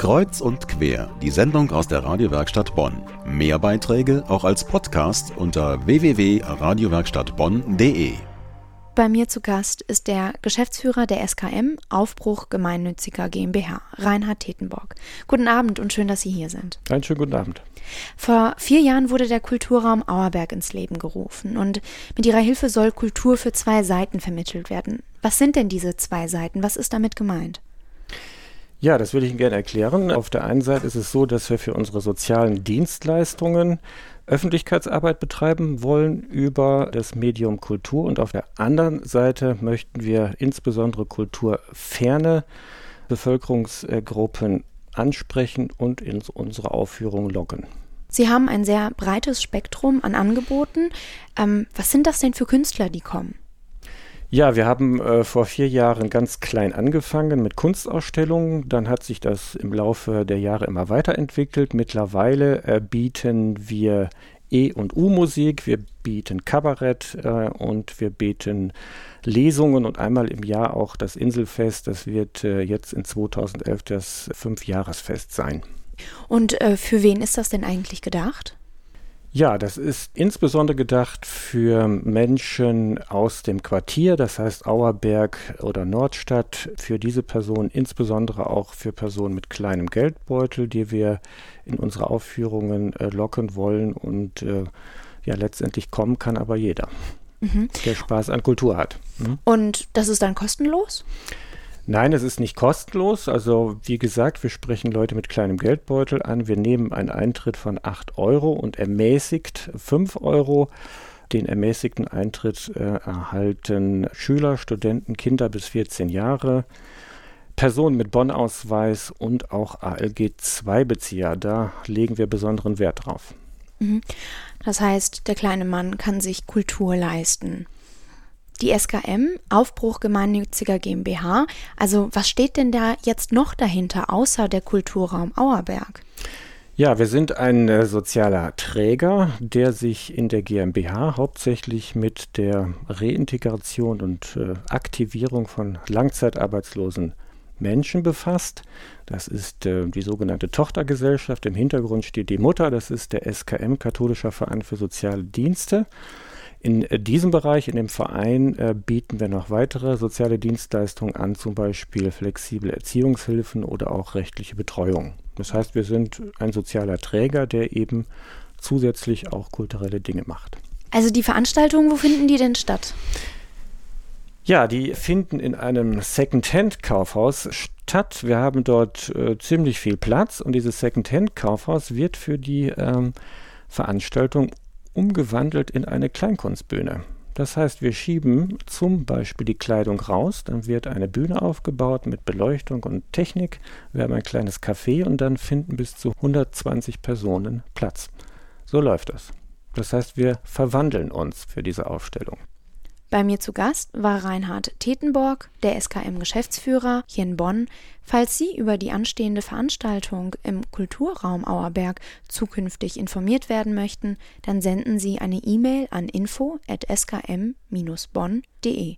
Kreuz und quer, die Sendung aus der Radiowerkstatt Bonn. Mehr Beiträge auch als Podcast unter www.radiowerkstattbonn.de. Bei mir zu Gast ist der Geschäftsführer der SKM Aufbruch Gemeinnütziger GmbH, Reinhard Tetenborg. Guten Abend und schön, dass Sie hier sind. Einen schönen guten Abend. Vor vier Jahren wurde der Kulturraum Auerberg ins Leben gerufen und mit ihrer Hilfe soll Kultur für zwei Seiten vermittelt werden. Was sind denn diese zwei Seiten? Was ist damit gemeint? Ja, das würde ich Ihnen gerne erklären. Auf der einen Seite ist es so, dass wir für unsere sozialen Dienstleistungen Öffentlichkeitsarbeit betreiben wollen über das Medium Kultur und auf der anderen Seite möchten wir insbesondere kulturferne Bevölkerungsgruppen ansprechen und in unsere Aufführung locken. Sie haben ein sehr breites Spektrum an Angeboten. Ähm, was sind das denn für Künstler, die kommen? Ja, wir haben äh, vor vier Jahren ganz klein angefangen mit Kunstausstellungen. Dann hat sich das im Laufe der Jahre immer weiterentwickelt. Mittlerweile äh, bieten wir E- und U-Musik, wir bieten Kabarett äh, und wir bieten Lesungen und einmal im Jahr auch das Inselfest. Das wird äh, jetzt in 2011 das Fünfjahresfest sein. Und äh, für wen ist das denn eigentlich gedacht? Ja, das ist insbesondere gedacht für Menschen aus dem Quartier, das heißt Auerberg oder Nordstadt, für diese Personen, insbesondere auch für Personen mit kleinem Geldbeutel, die wir in unsere Aufführungen äh, locken wollen und äh, ja, letztendlich kommen kann aber jeder, mhm. der Spaß an Kultur hat. Mhm. Und das ist dann kostenlos? Nein, es ist nicht kostenlos. Also wie gesagt, wir sprechen Leute mit kleinem Geldbeutel an. Wir nehmen einen Eintritt von 8 Euro und ermäßigt 5 Euro. Den ermäßigten Eintritt äh, erhalten Schüler, Studenten, Kinder bis 14 Jahre, Personen mit Bonn-Ausweis und auch ALG-2-Bezieher. Da legen wir besonderen Wert drauf. Mhm. Das heißt, der kleine Mann kann sich Kultur leisten. Die SKM, Aufbruch gemeinnütziger GmbH. Also was steht denn da jetzt noch dahinter, außer der Kulturraum Auerberg? Ja, wir sind ein äh, sozialer Träger, der sich in der GmbH hauptsächlich mit der Reintegration und äh, Aktivierung von langzeitarbeitslosen Menschen befasst. Das ist äh, die sogenannte Tochtergesellschaft. Im Hintergrund steht die Mutter, das ist der SKM, Katholischer Verein für Soziale Dienste. In äh, diesem Bereich, in dem Verein, äh, bieten wir noch weitere soziale Dienstleistungen an, zum Beispiel flexible Erziehungshilfen oder auch rechtliche Betreuung. Das heißt, wir sind ein sozialer Träger, der eben zusätzlich auch kulturelle Dinge macht. Also die Veranstaltungen, wo finden die denn statt? Ja, die finden in einem Second-Hand-Kaufhaus statt. Wir haben dort äh, ziemlich viel Platz und dieses Second-Hand-Kaufhaus wird für die ähm, Veranstaltung umgewandelt in eine Kleinkunstbühne. Das heißt, wir schieben zum Beispiel die Kleidung raus, dann wird eine Bühne aufgebaut mit Beleuchtung und Technik. Wir haben ein kleines Café und dann finden bis zu 120 Personen Platz. So läuft das. Das heißt, wir verwandeln uns für diese Aufstellung. Bei mir zu Gast war Reinhard Tetenborg, der SKM-Geschäftsführer hier in Bonn. Falls Sie über die anstehende Veranstaltung im Kulturraum Auerberg zukünftig informiert werden möchten, dann senden Sie eine E-Mail an info@skm-bonn.de.